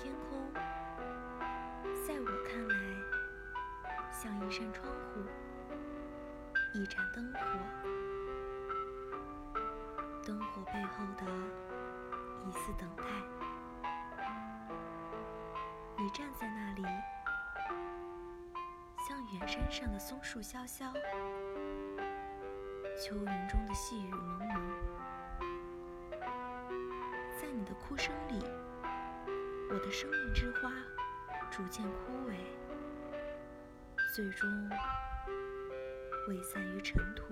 天空在我看来像一扇窗户，一盏灯火。灯火背后的一丝等待。你站在那里，像远山上的松树萧萧，秋云中的细雨蒙蒙。在你的哭声里。我的生命之花逐渐枯萎。最终，未散于尘土。